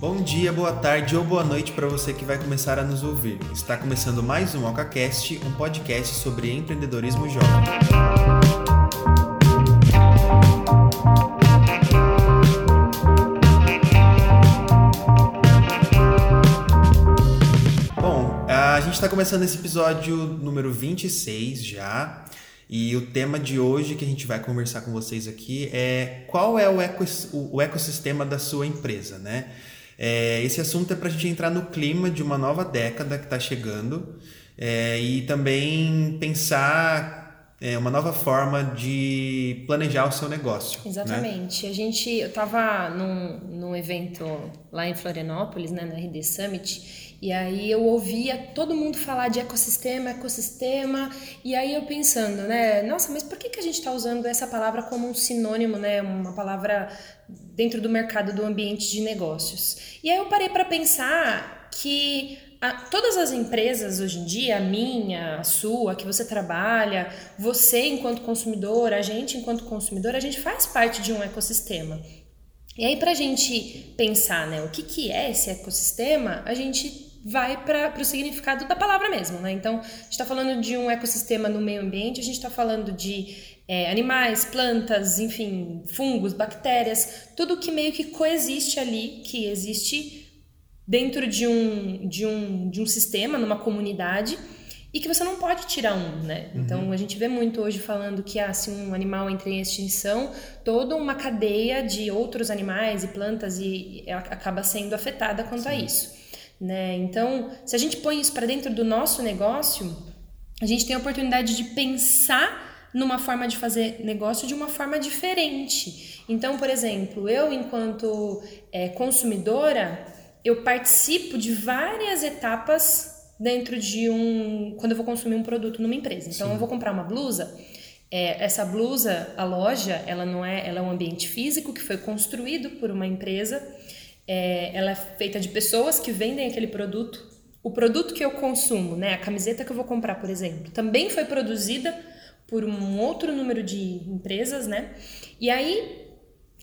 Bom dia, boa tarde ou boa noite para você que vai começar a nos ouvir. Está começando mais um OcaCast, um podcast sobre empreendedorismo jovem. Bom, a gente está começando esse episódio número 26 já. E o tema de hoje que a gente vai conversar com vocês aqui é qual é o, ecos, o ecossistema da sua empresa, né? É, esse assunto é para a gente entrar no clima de uma nova década que está chegando é, e também pensar é, uma nova forma de planejar o seu negócio. né? Exatamente. A gente, eu estava num, num evento lá em Florianópolis, né, na RD Summit, e aí eu ouvia todo mundo falar de ecossistema, ecossistema, e aí eu pensando, né, nossa, mas por que, que a gente está usando essa palavra como um sinônimo, né, uma palavra dentro do mercado do ambiente de negócios? E aí eu parei para pensar que a, todas as empresas hoje em dia, a minha, a sua, que você trabalha, você enquanto consumidor, a gente enquanto consumidor, a gente faz parte de um ecossistema. E aí, para a gente pensar né, o que, que é esse ecossistema, a gente vai para o significado da palavra mesmo. Né? Então, a gente está falando de um ecossistema no meio ambiente, a gente está falando de é, animais, plantas, enfim, fungos, bactérias, tudo que meio que coexiste ali, que existe dentro de um, de um, de um sistema, numa comunidade, e que você não pode tirar um, né? Então a gente vê muito hoje falando que ah, se um animal entra em extinção, toda uma cadeia de outros animais e plantas e acaba sendo afetada quanto a isso, né? Então, se a gente põe isso para dentro do nosso negócio, a gente tem a oportunidade de pensar numa forma de fazer negócio de uma forma diferente. Então, por exemplo, eu enquanto é, consumidora, eu participo de várias etapas dentro de um. quando eu vou consumir um produto numa empresa. Então, Sim. eu vou comprar uma blusa. é, essa blusa, a loja, ela não é, ela é um ambiente físico que foi construído por uma empresa. É, ela é feita de pessoas que vendem aquele produto. O produto que eu consumo, né, a camiseta que eu vou comprar, por exemplo, também foi produzida por um outro número de empresas, né? E aí,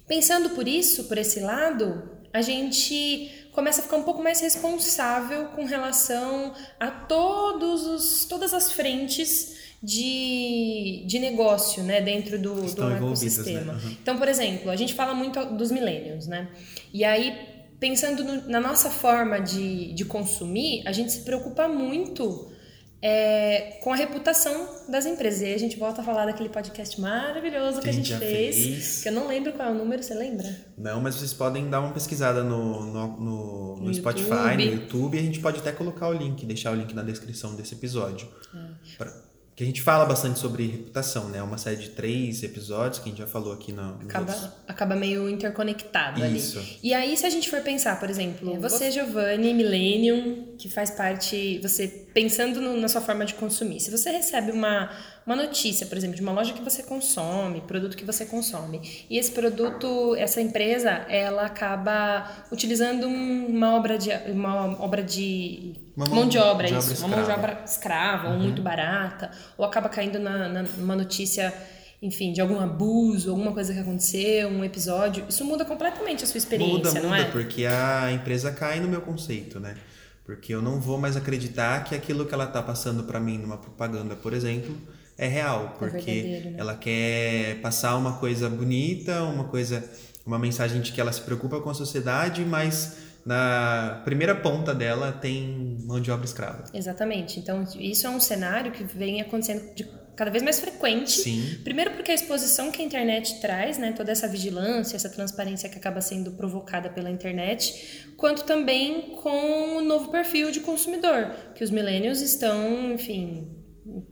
pensando por isso, por esse lado, a gente começa a ficar um pouco mais responsável com relação a todos os, todas as frentes de, de negócio, né, dentro do, do Estão envolvidas, ecossistema. né? Uhum. Então, por exemplo, a gente fala muito dos millennials, né? E aí, pensando no- na nossa forma de, de consumir, a gente se preocupa muito é, com a reputação das empresas. E aí a gente volta a falar daquele podcast maravilhoso que, a gente fez, fez. que eu não lembro qual é o número, você lembra? Não, mas vocês podem dar uma pesquisada no, no, no, no No Spotify, YouTube. no YouTube, e a gente pode até colocar o link, deixar o link na descrição desse episódio. É. Pra- que a gente fala bastante sobre reputação, né? É uma série de três episódios que a gente já falou aqui no, outros. Acaba, acaba meio interconectado Isso. ali. E aí, se a gente for pensar, por exemplo, você, Giovanni, Millennium, que faz parte, você pensando no- na sua forma de consumir, se você recebe uma, uma notícia, por exemplo, de uma loja que você consome, produto que você consome, e esse produto, essa empresa, ela acaba utilizando um- uma obra de, uma obra de Uma mão, de obra, de isso, obra uma mão de escrava. obra escrava, ou muito barata, ou acaba caindo na, na- numa notícia, enfim, de algum abuso, alguma coisa que aconteceu, um episódio. Isso muda completamente a sua experiência, Muda, não muda, é? porque a empresa cai no meu conceito, né? Porque eu não vou mais acreditar que aquilo que ela tá passando para mim numa propaganda, por exemplo, é real, porque verdadeiro, né? ela quer passar uma coisa bonita, uma coisa, uma mensagem de que ela se preocupa com a sociedade, mas na primeira ponta dela tem mão de obra escrava. Exatamente. Então, isso é um cenário que vem acontecendo de cada vez mais frequente. Sim. Primeiro porque a exposição que a internet traz, né, toda essa vigilância, essa transparência que acaba sendo provocada pela internet, quanto também com o novo perfil de consumidor, que os millennials estão, enfim,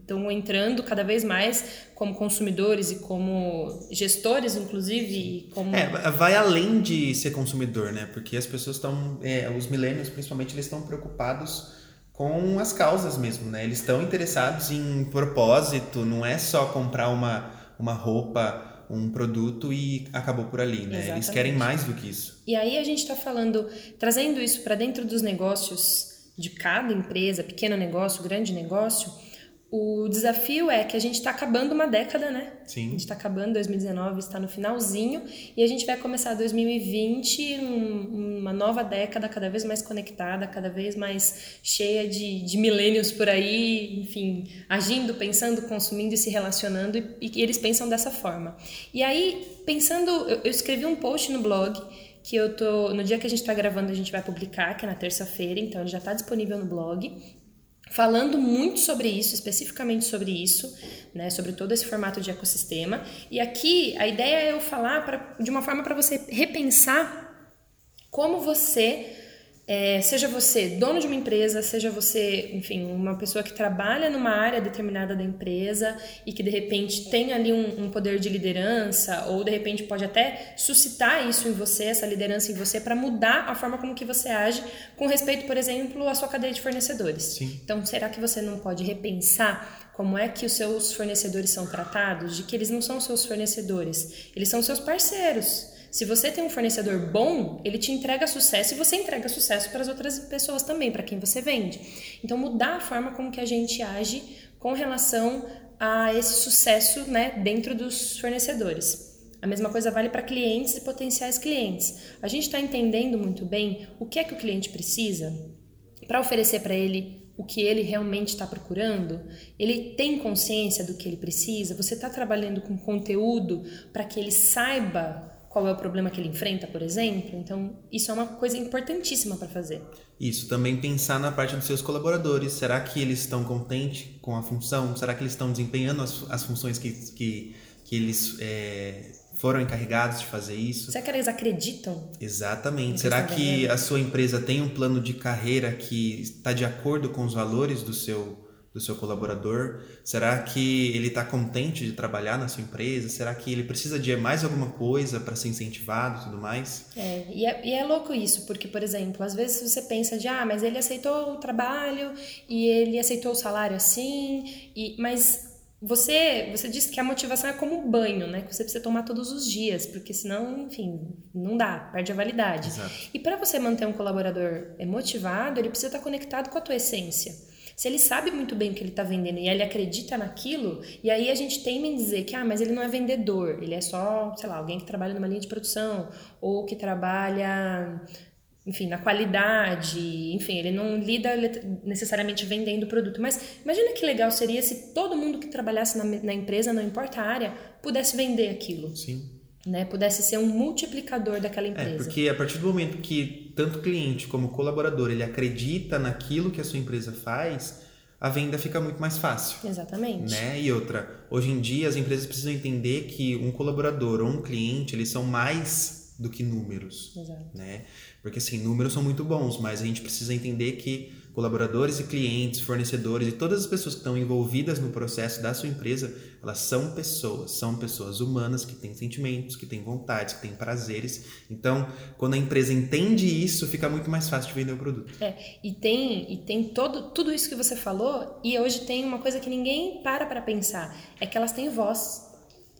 estão entrando cada vez mais como consumidores e como gestores, inclusive, como É, vai além de ser consumidor, né? Porque as pessoas estão, é, os millennials principalmente, eles estão preocupados com as causas mesmo, né? Eles estão interessados em propósito, não é só comprar uma, uma roupa, um produto e acabou por ali, né? Eles Exatamente. querem mais do que isso. E aí a gente está falando, trazendo isso para dentro dos negócios de cada empresa, pequeno negócio, grande negócio, O desafio é que a gente está acabando uma década, né? Sim. A gente está acabando 2019, está no finalzinho, e a gente vai começar 2020, um, uma nova década cada vez mais conectada, cada vez mais cheia de, de milênios por aí, enfim, agindo, pensando, consumindo e se relacionando, e, e eles pensam dessa forma. E aí, pensando, eu, eu escrevi um post no blog que eu tô no dia que a gente está gravando a gente vai publicar que é na terça-feira então ele já está disponível no blog falando muito sobre isso, especificamente sobre isso, né, sobre todo esse formato de ecossistema. E aqui a ideia é eu falar pra, de uma forma para você repensar como você é, seja você dono de uma empresa, seja você, enfim, uma pessoa que trabalha numa área determinada da empresa e que de repente tem ali um, um poder de liderança, ou de repente pode até suscitar isso em você, essa liderança em você, para mudar a forma como que você age com respeito, por exemplo, à sua cadeia de fornecedores. Sim. Então, será que você não pode repensar como é que os seus fornecedores são tratados? De que eles não são seus fornecedores, eles são seus parceiros. Se você tem um fornecedor bom, ele te entrega sucesso e você entrega sucesso para as outras pessoas também, para quem você vende. Então, mudar a forma como que a gente age com relação a esse sucesso né, dentro dos fornecedores. A mesma coisa vale para clientes e potenciais clientes. A gente está entendendo muito bem o que é que o cliente precisa para oferecer para ele o que ele realmente está procurando? Ele tem consciência do que ele precisa? Você está trabalhando com conteúdo para que ele saiba qual é o problema que ele enfrenta, por exemplo. Então, isso é uma coisa importantíssima para fazer. Isso, também pensar na parte dos seus colaboradores. Será que eles estão contentes com a função? Será que eles estão desempenhando as, as funções que, que, que eles é, foram encarregados de fazer isso? Será que eles acreditam? Exatamente. Será que a sua empresa tem um plano de carreira que está de acordo com os valores do seu do seu colaborador? Será que ele está contente de trabalhar na sua empresa? Será que ele precisa de mais alguma coisa para ser incentivado e tudo mais? É e, é, e é louco isso, porque, por exemplo, às vezes você pensa de, ah, mas ele aceitou o trabalho e ele aceitou o salário assim, e, mas você, você disse que a motivação é como um banho, né? Que você precisa tomar todos os dias, porque senão, enfim, não dá, perde a validade. Exato. E para você manter um colaborador motivado, ele precisa estar conectado com a tua essência. Se ele sabe muito bem o que ele está vendendo e ele acredita naquilo, e aí a gente teme em dizer que, ah, mas ele não é vendedor, ele é só, sei lá, alguém que trabalha numa linha de produção, ou que trabalha enfim, na qualidade, enfim, ele não lida necessariamente vendendo o produto. Mas imagina que legal seria se todo mundo que trabalhasse na, na, empresa, não importa a área, pudesse vender aquilo. Sim. Né? Pudesse ser um multiplicador daquela empresa. É, porque a partir do momento que tanto cliente como colaborador ele acredita naquilo que a sua empresa faz, a venda fica muito mais fácil. Exatamente. Né? E outra, hoje em dia as empresas precisam entender que um colaborador ou um cliente, eles são mais do que números, Exato. né? Porque assim, números são muito bons, mas a gente precisa entender que colaboradores e clientes, fornecedores e todas as pessoas que estão envolvidas no processo da sua empresa, elas são pessoas, são pessoas humanas que têm sentimentos, que têm vontades, que têm prazeres. Então, quando a empresa entende isso, fica muito mais fácil de vender o produto. É, e tem e tem todo tudo isso que você falou, e hoje tem uma coisa que ninguém para para pensar, é que elas têm voz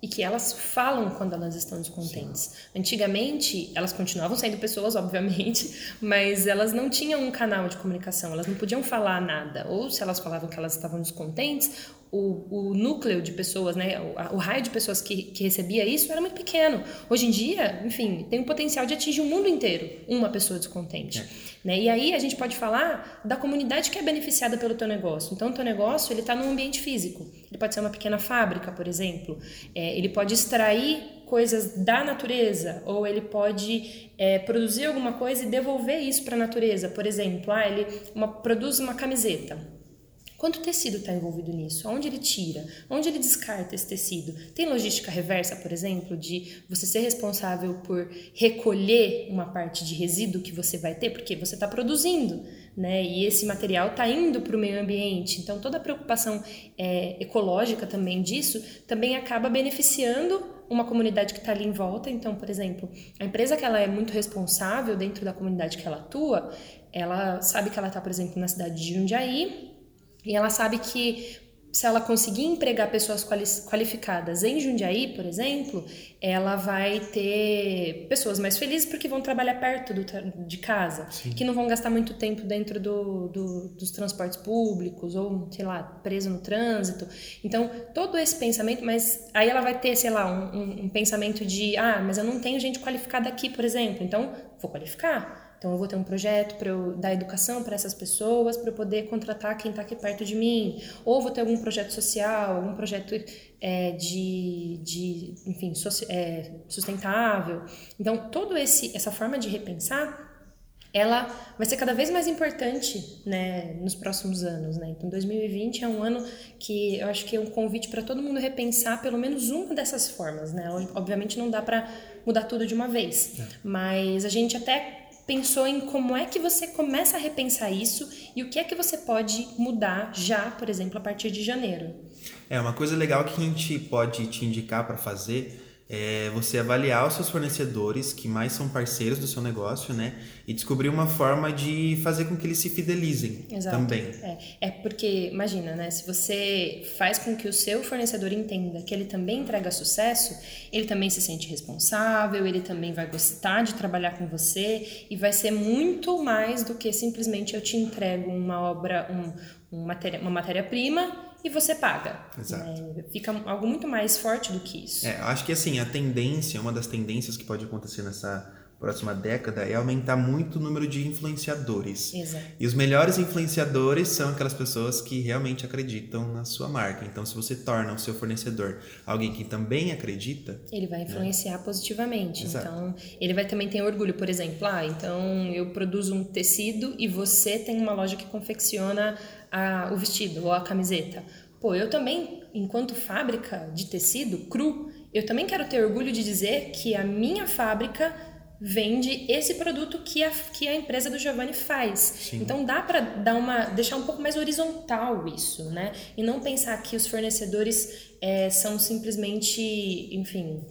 e que elas falam quando elas estão descontentes. Antigamente, elas continuavam sendo pessoas, obviamente, mas elas não tinham um canal de comunicação, elas não podiam falar nada. Ou se elas falavam que elas estavam descontentes, o, o núcleo de pessoas, né, o, o raio de pessoas que, que recebia isso era muito pequeno. Hoje em dia, enfim, tem o potencial de atingir o mundo inteiro uma pessoa descontente. É. Né? E aí a gente pode falar da comunidade que é beneficiada pelo teu negócio. Então, o teu negócio ele está num ambiente físico. Ele pode ser uma pequena fábrica, por exemplo. É, ele pode extrair coisas da natureza, ou ele pode é, produzir alguma coisa e devolver isso para a natureza. Por exemplo, ah, ele uma, produz uma camiseta. Quanto tecido está envolvido nisso? Onde ele tira? Onde ele descarta esse tecido? Tem logística reversa, por exemplo, de você ser responsável por recolher uma parte de resíduo que você vai ter, porque você está produzindo, né? E esse material está indo para o meio ambiente. Então, toda a preocupação é, ecológica também disso também acaba beneficiando uma comunidade que está ali em volta. Então, por exemplo, a empresa que ela é muito responsável dentro da comunidade que ela atua, ela sabe que ela está, por exemplo, na cidade de Jundiaí e ela sabe que se ela conseguir empregar pessoas qualificadas em Jundiaí, por exemplo, ela vai ter pessoas mais felizes porque vão trabalhar perto do, de casa, Sim. que não vão gastar muito tempo dentro do, do, dos transportes públicos ou, sei lá, preso no trânsito. Então, todo esse pensamento, mas aí ela vai ter, sei lá, um, um, um pensamento de, ah, mas eu não tenho gente qualificada aqui, por exemplo, então vou qualificar. Então, eu vou ter um projeto para eu dar educação para essas pessoas, para eu poder contratar quem está aqui perto de mim. Ou vou ter algum projeto social, algum projeto é, de, de, enfim, é, sustentável. Então, toda essa forma de repensar, ela vai ser cada vez mais importante né, nos próximos anos. Né? Então, 2020 é um ano que eu acho que é um convite para todo mundo repensar pelo menos uma dessas formas. Né? Obviamente, não dá para mudar tudo de uma vez, é. mas a gente até pensou em como é que você começa a repensar isso e o que é que você pode mudar já, por exemplo, a partir de janeiro. É, uma coisa legal que a gente pode te indicar para fazer é você avaliar os seus fornecedores que mais são parceiros do seu negócio, né? E descobrir uma forma de fazer com que eles se fidelizem Exato. também. É, é porque, imagina, né? Se você faz com que o seu fornecedor entenda que ele também entrega sucesso, ele também se sente responsável, ele também vai gostar de trabalhar com você e vai ser muito mais do que simplesmente eu te entrego uma obra, um, um matéria, uma matéria-prima e você paga. Exato. Né? Fica algo muito mais forte do que isso. É, acho que assim, a tendência, uma das tendências que pode acontecer nessa próxima década é aumentar muito o número de influenciadores. Exato. E os melhores influenciadores são aquelas pessoas que realmente acreditam na sua marca. Então, se você torna o seu fornecedor alguém que também acredita, ele vai né? influenciar né? positivamente. Exato. Então, ele vai também ter orgulho, por exemplo, ah, então eu produzo um tecido e você tem uma loja que confecciona a, o vestido ou a camiseta. Pô, eu também, enquanto fábrica de tecido cru, eu também quero ter orgulho de dizer que a minha fábrica vende esse produto que a, que a empresa do Giovanni faz. Sim. Então dá para dar uma deixar um pouco mais horizontal isso, né? E não pensar que os fornecedores é, são simplesmente, enfim,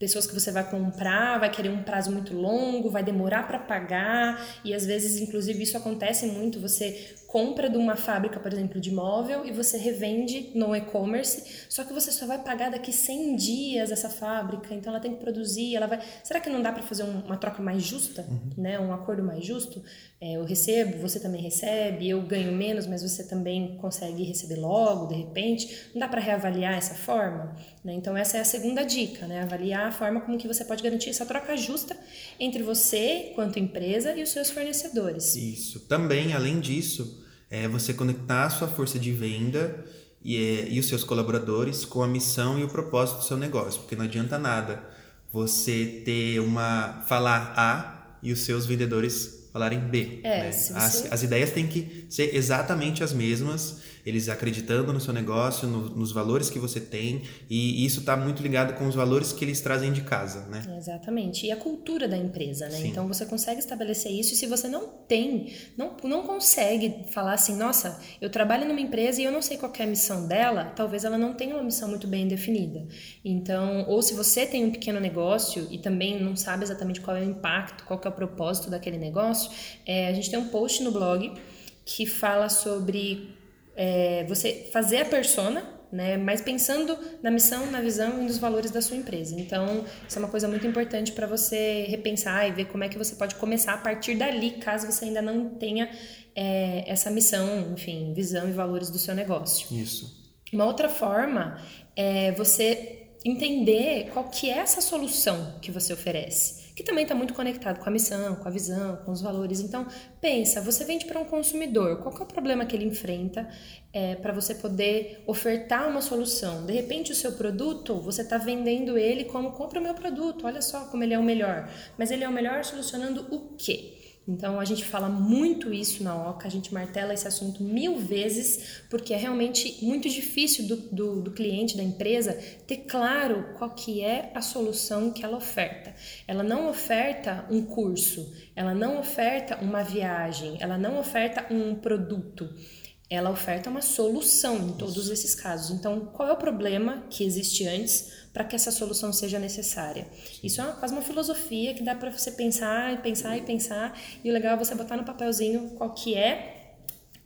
pessoas que você vai comprar, vai querer um prazo muito longo, vai demorar para pagar e às vezes, inclusive, isso acontece muito. Você compra de uma fábrica, por exemplo, de móvel e você revende no e-commerce, só que você só vai pagar daqui 100 dias essa fábrica, então ela tem que produzir, ela vai... Será que não dá para fazer uma troca mais justa, uhum. né? Um acordo mais justo? É, eu recebo, você também recebe, eu ganho menos, mas você também consegue receber logo, de repente. Não dá para reavaliar essa forma? Né? Então essa é a segunda dica, né? Avaliar a forma como que você pode garantir essa troca justa entre você, quanto empresa, e os seus fornecedores. Isso. Também, além disso, é você conectar a sua força de venda e, é, e os seus colaboradores com a missão e o propósito do seu negócio, porque não adianta nada você ter uma falar A e os seus vendedores falarem B. É, né? as, as ideias têm que ser exatamente as mesmas eles acreditando no seu negócio, no, nos valores que você tem, e isso está muito ligado com os valores que eles trazem de casa, né? Exatamente. E a cultura da empresa, né? Sim. Então você consegue estabelecer isso, e se você não tem, não, não consegue falar assim, nossa, eu trabalho numa empresa e eu não sei qual é a missão dela, talvez ela não tenha uma missão muito bem definida. Então, ou se você tem um pequeno negócio e também não sabe exatamente qual é o impacto, qual é o propósito daquele negócio, é, a gente tem um post no blog que fala sobre é, você fazer a persona, né? Mas pensando na missão, na visão e nos valores da sua empresa. Então, isso é uma coisa muito importante para você repensar e ver como é que você pode começar a partir dali, caso você ainda não tenha é, essa missão, enfim, visão e valores do seu negócio. Isso. Uma outra forma é você entender qual que é essa solução que você oferece que também está muito conectado com a missão, com a visão, com os valores. Então, pensa, você vende para um consumidor, qual é o problema que ele enfrenta é, para você poder ofertar uma solução? De repente, o seu produto, você está vendendo ele como compra o meu produto, olha só como ele é o melhor. Mas ele é o melhor solucionando o quê? Então a gente fala muito isso na OCA, a gente martela esse assunto mil vezes, porque é realmente muito difícil do, do, do, cliente, da empresa, ter claro qual que é a solução que ela oferta. Ela não oferta um curso, ela não oferta uma viagem, ela não oferta um produto ela oferta uma solução em todos esses casos. Então, qual é o problema que existe antes para que essa solução seja necessária? Isso é uma, quase uma filosofia que dá para você pensar e pensar e pensar, e o legal é você botar no papelzinho qual que é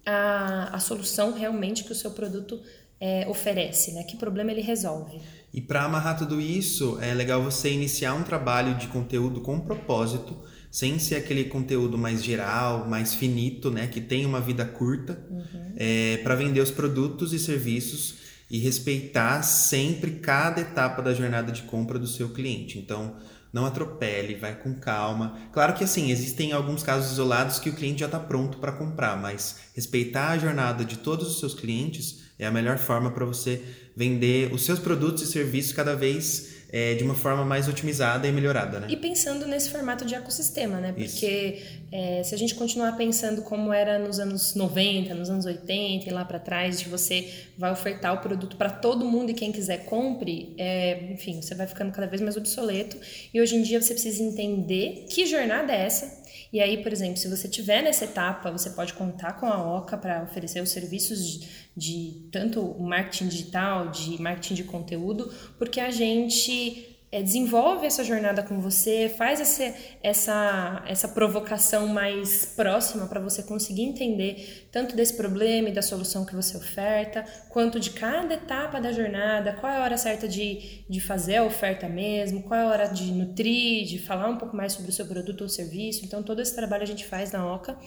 a, a solução realmente que o seu produto é, oferece, né? Que problema ele resolve. E para amarrar tudo isso, é legal você iniciar um trabalho de conteúdo com propósito, sem ser aquele conteúdo mais geral, mais finito, né? Que tem uma vida curta, uhum. é, para vender os produtos e serviços e respeitar sempre cada etapa da jornada de compra do seu cliente. Então, não atropele, vai com calma. Claro que assim, existem alguns casos isolados que o cliente já está pronto para comprar, mas respeitar a jornada de todos os seus clientes é a melhor forma para você vender os seus produtos e serviços cada vez é, de uma forma mais otimizada e melhorada, né? E pensando nesse formato de ecossistema, né? Porque é, se a gente continuar pensando como era nos anos 90, nos anos 80 e lá para trás, de você vai ofertar o produto para todo mundo e quem quiser compre, é, enfim, você vai ficando cada vez mais obsoleto. E hoje em dia você precisa entender que jornada é essa e aí, por exemplo, se você tiver nessa etapa, você pode contar com a Oca para oferecer os serviços de, de tanto marketing digital, de marketing de conteúdo, porque a gente é, desenvolve essa jornada com você, faz essa, essa, essa provocação mais próxima para você conseguir entender tanto desse problema e da solução que você oferta, quanto de cada etapa da jornada, qual é a hora certa de, de fazer a oferta mesmo, qual é a hora de nutrir, de falar um pouco mais sobre o seu produto ou serviço. Então, todo esse trabalho a gente faz na OCA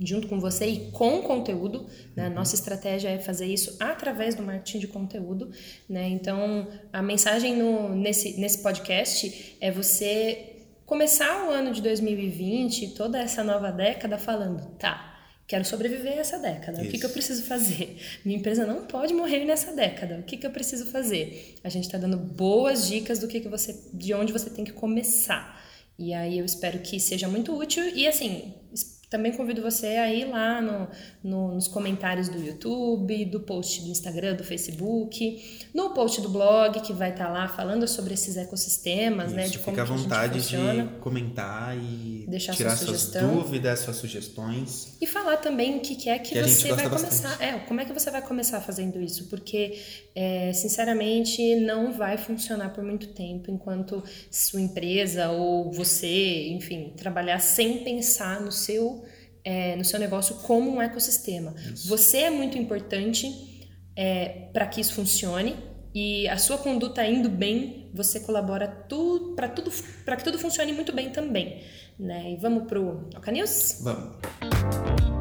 junto com você e com conteúdo. Né? Nossa estratégia é fazer isso através do marketing de conteúdo. Né? Então, a mensagem no, nesse, nesse podcast é você começar o ano de 2020, toda essa nova década, falando: tá. Quero sobreviver a essa década. Isso. O que, que eu preciso fazer? Minha empresa não pode morrer nessa década. O que, que eu preciso fazer? A gente está dando boas dicas do que, que você, de onde você tem que começar. E aí eu espero que seja muito útil. E assim, também convido você a ir lá no, no, nos comentários do YouTube, do post do Instagram, do Facebook, no post do blog, que vai estar tá lá falando sobre esses ecossistemas, Isso, né? De como fica à vontade de comentar e Deixar tirar sua suas dúvidas, suas sugestões. E falar também o que, que é que, que você vai começar. Bastante. É, como é que você vai começar fazendo isso? Porque, é, sinceramente, não vai funcionar por muito tempo enquanto sua empresa ou você, enfim, trabalhar sem pensar no seu é, no seu negócio como um ecossistema. Isso. Você é muito importante é, para que isso funcione e a sua conduta indo bem, você colabora tu, para tudo para que tudo funcione muito bem também. Né? E vamos pro Oca News? Vamos.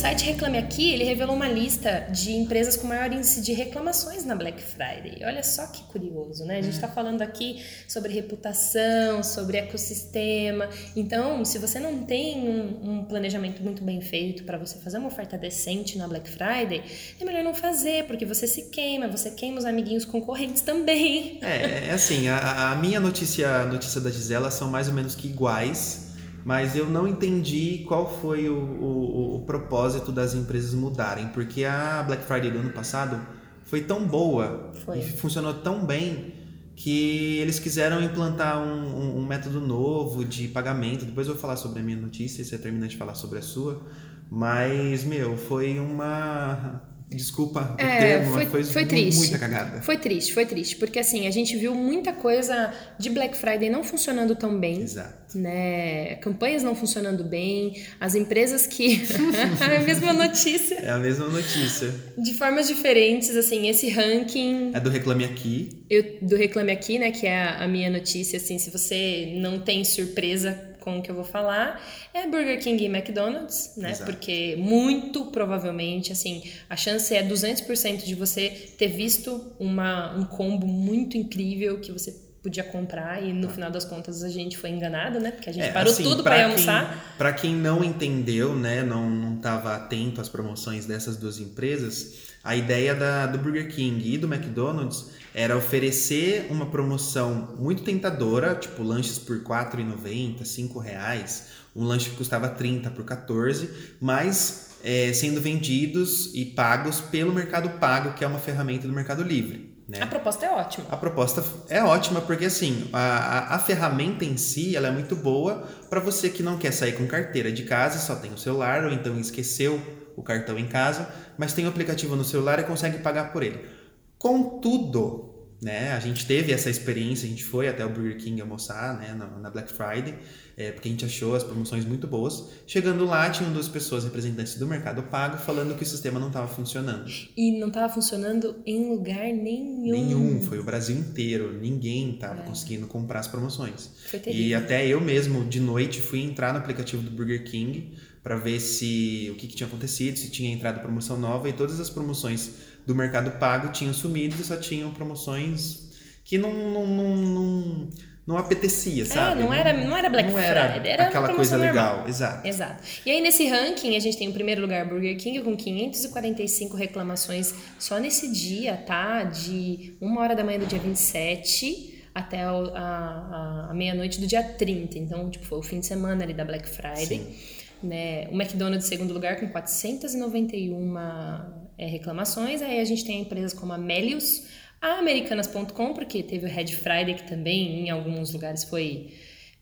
Site Reclame Aqui, ele revelou uma lista de empresas com maior índice de reclamações na Black Friday. Olha só que curioso, né? A gente está é. falando aqui sobre reputação, sobre ecossistema. Então, se você não tem um, um planejamento muito bem feito para você fazer uma oferta decente na Black Friday, é melhor não fazer, porque você se queima, você queima os amiguinhos concorrentes também. É, é assim, a, a minha notícia, a notícia da Gisela são mais ou menos que iguais mas eu não entendi qual foi o, o, o, propósito das empresas mudarem, porque a Black Friday do ano passado foi tão boa foi. e funcionou tão bem que eles quiseram implantar um, um, um, método novo de pagamento. Depois eu vou falar sobre a minha notícia, você termina de falar sobre a sua. Mas, meu, foi uma Desculpa o é, termo, foi, foi, foi triste. muita cagada. Foi triste, foi triste. Porque assim, a gente viu muita coisa de Black Friday não funcionando tão bem. Exato. Né? Campanhas não funcionando bem. As empresas que. é a mesma notícia. É a mesma notícia. De formas diferentes, assim, esse ranking. É do Reclame Aqui. Eu, do Reclame Aqui, né? Que é a, a minha notícia, assim, se você não tem surpresa com o que eu vou falar é Burger King e McDonald's, né? Exato. Porque muito provavelmente, assim, a chance é 200% de você ter visto uma, um combo muito incrível que você podia comprar e no ah. final das contas a gente foi enganado, né? Porque a gente é, parou assim, tudo para almoçar. Para quem não entendeu, né, não não estava atento às promoções dessas duas empresas, a ideia da, do Burger King e do McDonald's era oferecer uma promoção muito tentadora, tipo lanches por R$ 4,90, R$ reais, um lanche que custava 30 por 14, mas é, sendo vendidos e pagos pelo Mercado Pago, que é uma ferramenta do Mercado Livre. Né? A proposta é ótima. A proposta é ótima porque assim a, a, a ferramenta em si ela é muito boa para você que não quer sair com carteira de casa, só tem o celular ou então esqueceu o cartão em casa, mas tem o aplicativo no celular e consegue pagar por ele. Contudo, né, a gente teve essa experiência, a gente foi até o Burger King almoçar né, na, na Black Friday, é, porque a gente achou as promoções muito boas. Chegando lá, tinham duas pessoas representantes do Mercado Pago falando que o sistema não estava funcionando. E não estava funcionando em lugar nenhum. Nenhum, foi o Brasil inteiro. Ninguém estava É. conseguindo comprar as promoções. Foi E terrível. até eu mesmo, de noite, fui entrar no aplicativo do Burger King para ver se o que, que tinha acontecido, se tinha entrado promoção nova e todas as promoções do Mercado Pago tinham sumido e só tinham promoções que não não, não, não, não apetecia, sabe? É, não era, não era Black não Friday, era aquela coisa normal. legal, exato. Exato. E aí nesse ranking a gente tem o primeiro lugar Burger King com 545 reclamações só nesse dia, tá? De uma hora da manhã do dia 27 até a, a- a meia-noite do dia 30. Então, tipo, foi o fim de semana ali da Black Friday. Né? O McDonald's em segundo lugar com 491 é, reclamações. Aí a gente tem empresas como a Melius, a Americanas.com, porque teve o Red Friday, que também em alguns lugares foi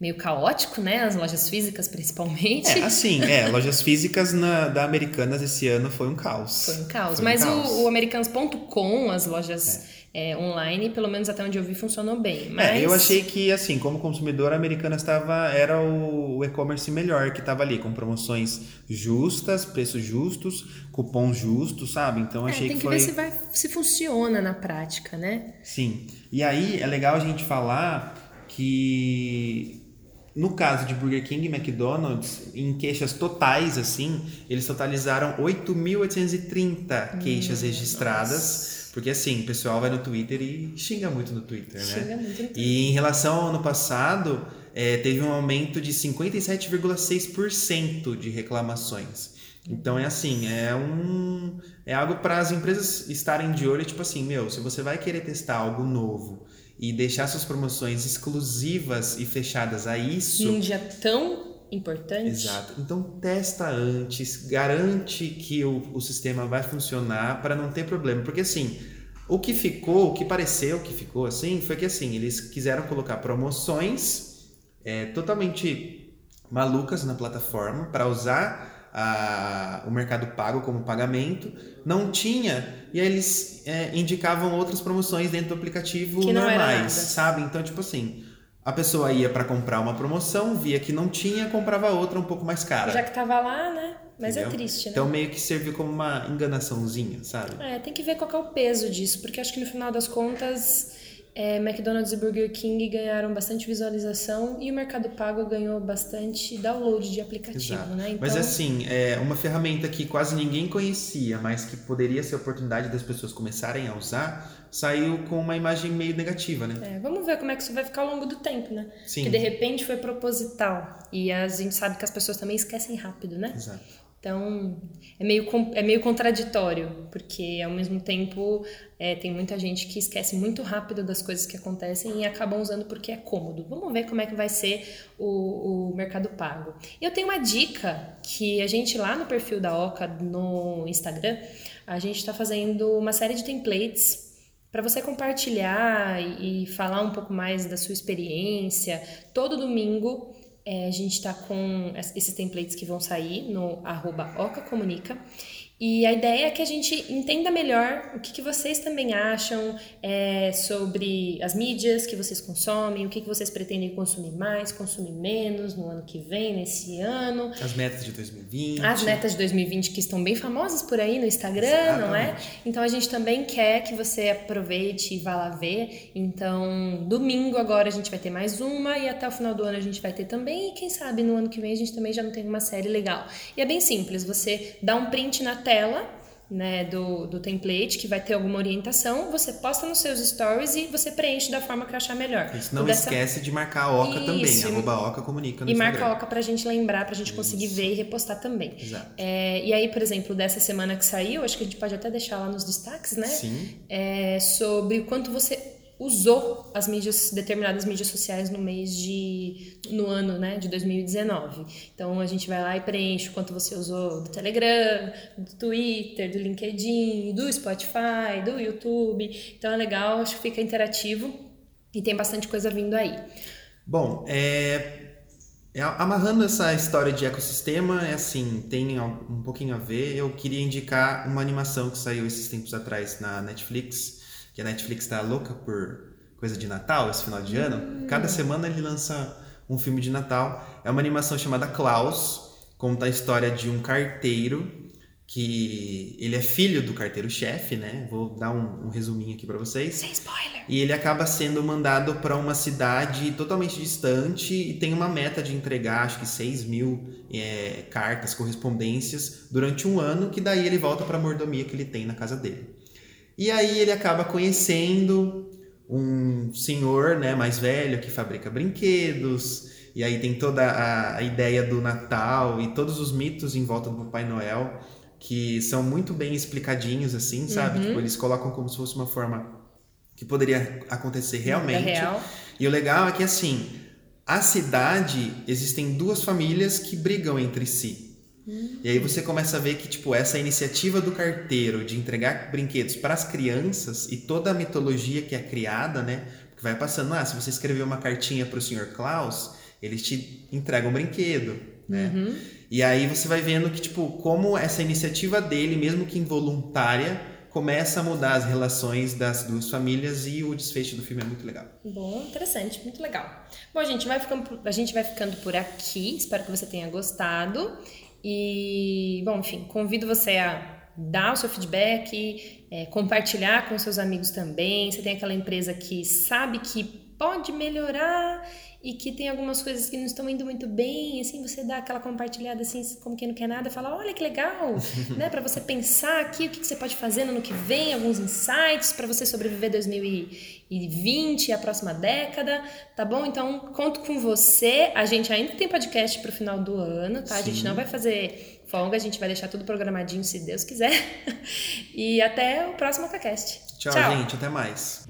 meio caótico, né? As lojas físicas principalmente. É, assim, é, lojas físicas na, da Americanas esse ano foi um caos. Foi um caos. Foi um Mas caos. O, o Americanas.com, as lojas é, online, pelo menos até onde eu vi, funcionou bem. Mas... É, eu achei que, assim, como consumidor, a Americanas estava, era o, o e-commerce melhor que estava ali, com promoções justas, preços justos, cupons justos, sabe? Então É, achei tem que que foi. ver se, vai, se funciona na prática, né? Sim. E aí é legal a gente falar que no caso de Burger King e McDonald's, em queixas totais, assim, eles totalizaram 8.830 queixas registradas. Porque assim, o pessoal vai no Twitter e xinga muito no Twitter, né? Xinga muito no E em relação ao ano passado, eh, teve um aumento de 57,6% de reclamações. Então é assim, é um é algo para as empresas estarem de olho, tipo assim, meu, se você vai querer testar algo novo e deixar suas promoções exclusivas e fechadas a isso, Num dia tão importante. Exato. Então testa antes, garante que o, o sistema vai funcionar para não ter problema. Porque assim, o que ficou, o que pareceu que ficou assim, foi que assim, eles quiseram colocar promoções é, totalmente malucas na plataforma para usar a- o mercado pago como pagamento. Não tinha, e aí eles é, indicavam outras promoções dentro do aplicativo Que normais, sabe? Então, tipo assim, a pessoa ia para comprar uma promoção, via que não tinha, comprava outra um pouco mais cara. Já que tava lá, né? Mas é entendeu? triste, né? Então meio que serviu como uma enganaçãozinha, sabe? É, tem que ver qual é o peso disso, porque acho que no final das contas, é, McDonald's e Burger King ganharam bastante visualização e o Mercado Pago ganhou bastante download de aplicativo, Exato. né? Então, Mas assim, é uma ferramenta que quase ninguém conhecia, mas que poderia ser a oportunidade das pessoas começarem a usar, saiu com uma imagem meio negativa, né? é, vamos ver como é que isso vai ficar ao longo do tempo, né? Sim. Que de repente foi proposital e a gente sabe que as pessoas também esquecem rápido, né? Exato. Então, é meio, é meio contraditório, porque ao mesmo tempo é, tem muita gente que esquece muito rápido das coisas que acontecem e acabam usando porque é cômodo. Vamos ver como é que vai ser o, o mercado pago. Eu tenho uma dica que a gente lá no perfil da Oca no Instagram, a gente está fazendo uma série de templates para você compartilhar e falar um pouco mais da sua experiência. Todo domingo é, a gente está com es- esses templates que vão sair no arroba ocacomunica. E a ideia é que a gente entenda melhor o que, que vocês também acham é, sobre as mídias que vocês consomem, o que, que vocês pretendem consumir mais, consumir menos no ano que vem, nesse ano. As metas de 2020. As metas de 2020 que estão bem famosas por aí no Instagram, não é? Exatamente. Então a gente também quer que você aproveite e vá lá ver. Então, domingo agora a gente vai ter mais uma e até o final do ano a gente vai ter também. E quem sabe no ano que vem a gente também já não tem uma série legal. E é bem simples, você dá um print na tela. Né, do, do template que vai ter alguma orientação, você posta nos seus stories e você preenche da forma que achar melhor. Isso, não dessa- esquece de marcar a Oca também, Isso, e- arroba Oca comunica no E Instagram. marca a Oca pra gente lembrar, pra gente conseguir Isso. ver e repostar também. Exato. É, e aí, por exemplo, dessa semana que saiu, acho que a gente pode até deixar lá nos destaques, né? Sim. É, sobre o quanto você usou as mídias, determinadas mídias sociais no mês de. no ano, né, de 2019. Então a gente vai lá e preenche o quanto você usou do Telegram, do Twitter, do LinkedIn, do Spotify, do YouTube. Então é legal, acho que fica interativo e tem bastante coisa vindo aí. Bom, é, é, amarrando essa história de ecossistema, é assim, tem um pouquinho a ver. Eu queria indicar uma animação que saiu esses tempos atrás na Netflix, que a Netflix tá louca por coisa de Natal esse final de ano. Cada semana ele lança um filme de Natal. É uma animação chamada Klaus, conta a história de um carteiro que ele é filho do carteiro-chefe, né? Vou dar um, um resuminho aqui para vocês. Sem spoiler. E ele acaba sendo mandado para uma cidade totalmente distante e tem uma meta de entregar, acho que 6 mil é, cartas, correspondências durante um ano, que daí ele volta para a mordomia que ele tem na casa dele. E aí ele acaba conhecendo um senhor né, mais velho que fabrica brinquedos, e aí tem toda a, a ideia do Natal e todos os mitos em volta do Papai Noel que são muito bem explicadinhos, assim, sabe? Uhum. Tipo, eles colocam como se fosse uma forma que poderia acontecer realmente. real. E o legal é que, assim, a cidade, existem duas famílias que brigam entre si. E aí você começa a ver que, tipo, essa iniciativa do carteiro de entregar brinquedos para as crianças e toda a mitologia que é criada, né? Que vai passando, ah, se você escrever uma cartinha para o Sr. Klaus, eles te entregam um brinquedo, né? E aí você vai vendo que, tipo, como essa iniciativa dele, mesmo que involuntária, começa a mudar as relações das duas famílias e o desfecho do filme é muito legal. Bom, interessante, muito legal. Bom, gente vai ficando, a gente vai ficando por aqui. Espero que você tenha gostado. E, bom, enfim, convido você a dar o seu feedback, é, compartilhar com seus amigos também. Você tem aquela empresa que sabe que pode melhorar e que tem algumas coisas que não estão indo muito bem, assim, você dá aquela compartilhada assim, como quem não quer nada, fala, olha que legal, né, para você pensar aqui o que que você pode fazer no ano que vem, alguns insights para você sobreviver 2020 e a próxima década, tá bom? Então, conto com você. A gente ainda tem podcast pro final do ano, tá? A gente Sim. não vai fazer folga, a gente vai deixar tudo programadinho se Deus quiser. E até o próximo podcast. Tchau, gente. Até mais.